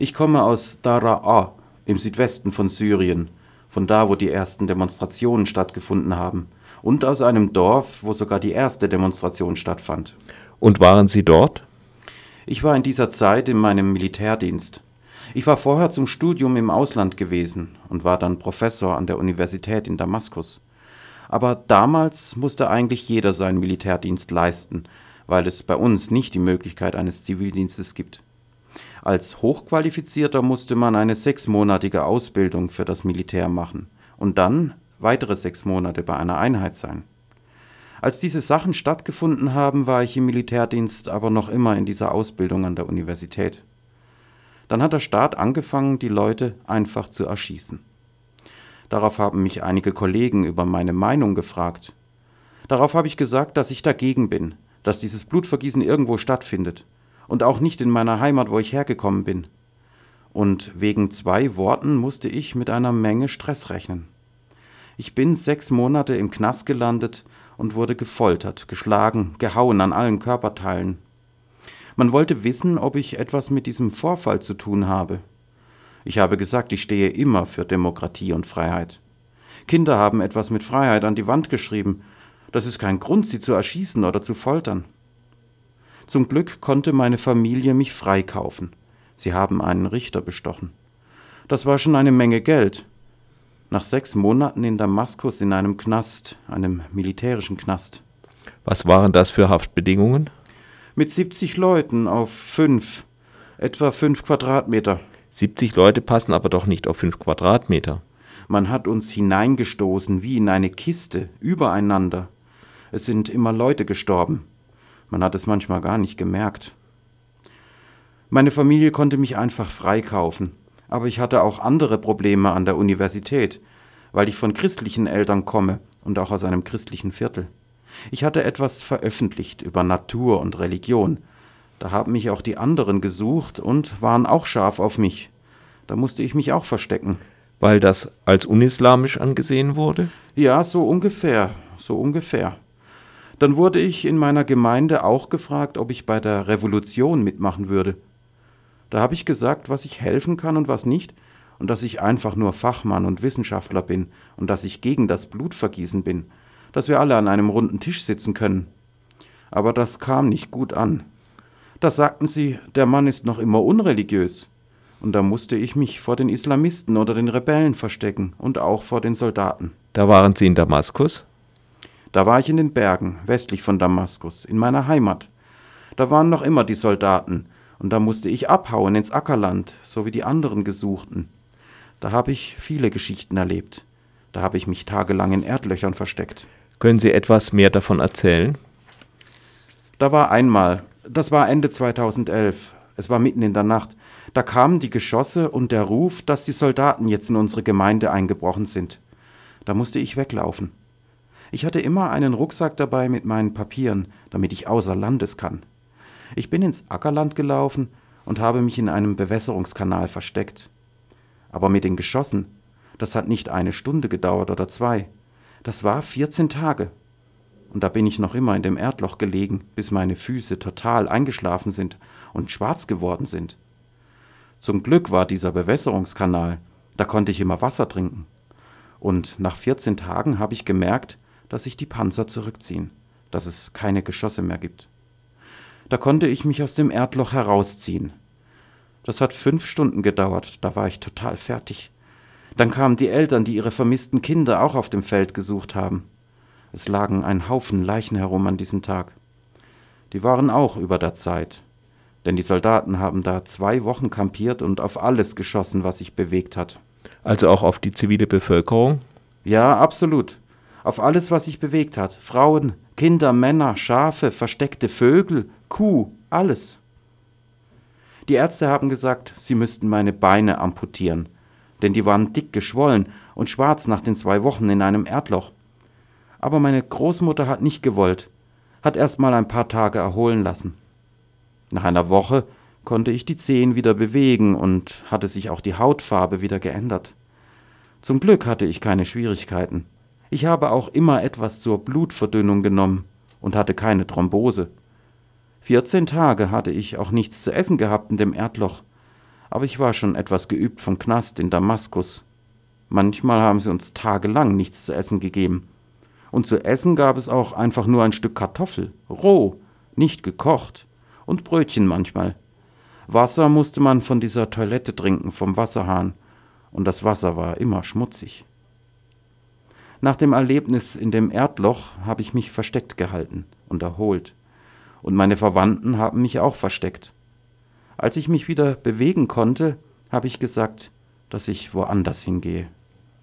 Ich komme aus Daraa im Südwesten von Syrien, von da, wo die ersten Demonstrationen stattgefunden haben, und aus einem Dorf, wo sogar die erste Demonstration stattfand. Und waren Sie dort? Ich war in dieser Zeit in meinem Militärdienst. Ich war vorher zum Studium im Ausland gewesen und war dann Professor an der Universität in Damaskus. Aber damals musste eigentlich jeder seinen Militärdienst leisten, weil es bei uns nicht die Möglichkeit eines Zivildienstes gibt. Als Hochqualifizierter musste man eine sechsmonatige Ausbildung für das Militär machen und dann weitere sechs Monate bei einer Einheit sein. Als diese Sachen stattgefunden haben, war ich im Militärdienst aber noch immer in dieser Ausbildung an der Universität. Dann hat der Staat angefangen, die Leute einfach zu erschießen. Darauf haben mich einige Kollegen über meine Meinung gefragt. Darauf habe ich gesagt, dass ich dagegen bin, dass dieses Blutvergießen irgendwo stattfindet und auch nicht in meiner Heimat, wo ich hergekommen bin. Und wegen zwei Worten musste ich mit einer Menge Stress rechnen. Ich bin sechs Monate im Knast gelandet und wurde gefoltert, geschlagen, gehauen an allen Körperteilen. Man wollte wissen, ob ich etwas mit diesem Vorfall zu tun habe. Ich habe gesagt, ich stehe immer für Demokratie und Freiheit. Kinder haben etwas mit Freiheit an die Wand geschrieben. Das ist kein Grund, sie zu erschießen oder zu foltern. Zum Glück konnte meine Familie mich freikaufen. Sie haben einen Richter bestochen. Das war schon eine Menge Geld. Nach sechs Monaten in Damaskus in einem Knast, einem militärischen Knast. Was waren das für Haftbedingungen? Mit 70 Leuten auf fünf, etwa fünf Quadratmeter. 70 Leute passen aber doch nicht auf fünf Quadratmeter. Man hat uns hineingestoßen wie in eine Kiste, übereinander. Es sind immer Leute gestorben. Man hat es manchmal gar nicht gemerkt. Meine Familie konnte mich einfach freikaufen, aber ich hatte auch andere Probleme an der Universität, weil ich von christlichen Eltern komme und auch aus einem christlichen Viertel. Ich hatte etwas veröffentlicht über Natur und Religion. Da haben mich auch die anderen gesucht und waren auch scharf auf mich. Da musste ich mich auch verstecken. Weil das als unislamisch angesehen wurde? Ja, so ungefähr, so ungefähr. Dann wurde ich in meiner Gemeinde auch gefragt, ob ich bei der Revolution mitmachen würde. Da habe ich gesagt, was ich helfen kann und was nicht, und dass ich einfach nur Fachmann und Wissenschaftler bin und dass ich gegen das Blutvergießen bin dass wir alle an einem runden Tisch sitzen können. Aber das kam nicht gut an. Da sagten sie, der Mann ist noch immer unreligiös. Und da musste ich mich vor den Islamisten oder den Rebellen verstecken und auch vor den Soldaten. Da waren Sie in Damaskus? Da war ich in den Bergen, westlich von Damaskus, in meiner Heimat. Da waren noch immer die Soldaten, und da musste ich abhauen ins Ackerland, so wie die anderen Gesuchten. Da habe ich viele Geschichten erlebt. Da habe ich mich tagelang in Erdlöchern versteckt. Können Sie etwas mehr davon erzählen? Da war einmal, das war Ende 2011, es war mitten in der Nacht, da kamen die Geschosse und der Ruf, dass die Soldaten jetzt in unsere Gemeinde eingebrochen sind. Da musste ich weglaufen. Ich hatte immer einen Rucksack dabei mit meinen Papieren, damit ich außer Landes kann. Ich bin ins Ackerland gelaufen und habe mich in einem Bewässerungskanal versteckt. Aber mit den Geschossen, das hat nicht eine Stunde gedauert oder zwei. Das war 14 Tage. Und da bin ich noch immer in dem Erdloch gelegen, bis meine Füße total eingeschlafen sind und schwarz geworden sind. Zum Glück war dieser Bewässerungskanal, da konnte ich immer Wasser trinken. Und nach 14 Tagen habe ich gemerkt, dass sich die Panzer zurückziehen, dass es keine Geschosse mehr gibt. Da konnte ich mich aus dem Erdloch herausziehen. Das hat fünf Stunden gedauert, da war ich total fertig. Dann kamen die Eltern, die ihre vermissten Kinder auch auf dem Feld gesucht haben. Es lagen ein Haufen Leichen herum an diesem Tag. Die waren auch über der Zeit, denn die Soldaten haben da zwei Wochen kampiert und auf alles geschossen, was sich bewegt hat. Also auch auf die zivile Bevölkerung? Ja, absolut. Auf alles, was sich bewegt hat. Frauen, Kinder, Männer, Schafe, versteckte Vögel, Kuh, alles. Die Ärzte haben gesagt, sie müssten meine Beine amputieren, denn die waren dick geschwollen und schwarz nach den zwei Wochen in einem Erdloch. Aber meine Großmutter hat nicht gewollt, hat erst mal ein paar Tage erholen lassen. Nach einer Woche konnte ich die Zehen wieder bewegen und hatte sich auch die Hautfarbe wieder geändert. Zum Glück hatte ich keine Schwierigkeiten. Ich habe auch immer etwas zur Blutverdünnung genommen und hatte keine Thrombose. 14 Tage hatte ich auch nichts zu essen gehabt in dem Erdloch, Aber ich war schon etwas geübt vom Knast in Damaskus. Manchmal haben sie uns tagelang nichts zu essen gegeben. Und zu essen gab es auch einfach nur ein Stück Kartoffel, roh, nicht gekocht, und Brötchen manchmal. Wasser musste man von dieser Toilette trinken, vom Wasserhahn, und das Wasser war immer schmutzig. Nach dem Erlebnis in dem Erdloch habe ich mich versteckt gehalten und erholt, und meine Verwandten haben mich auch versteckt. Als ich mich wieder bewegen konnte, habe ich gesagt, dass ich woanders hingehe.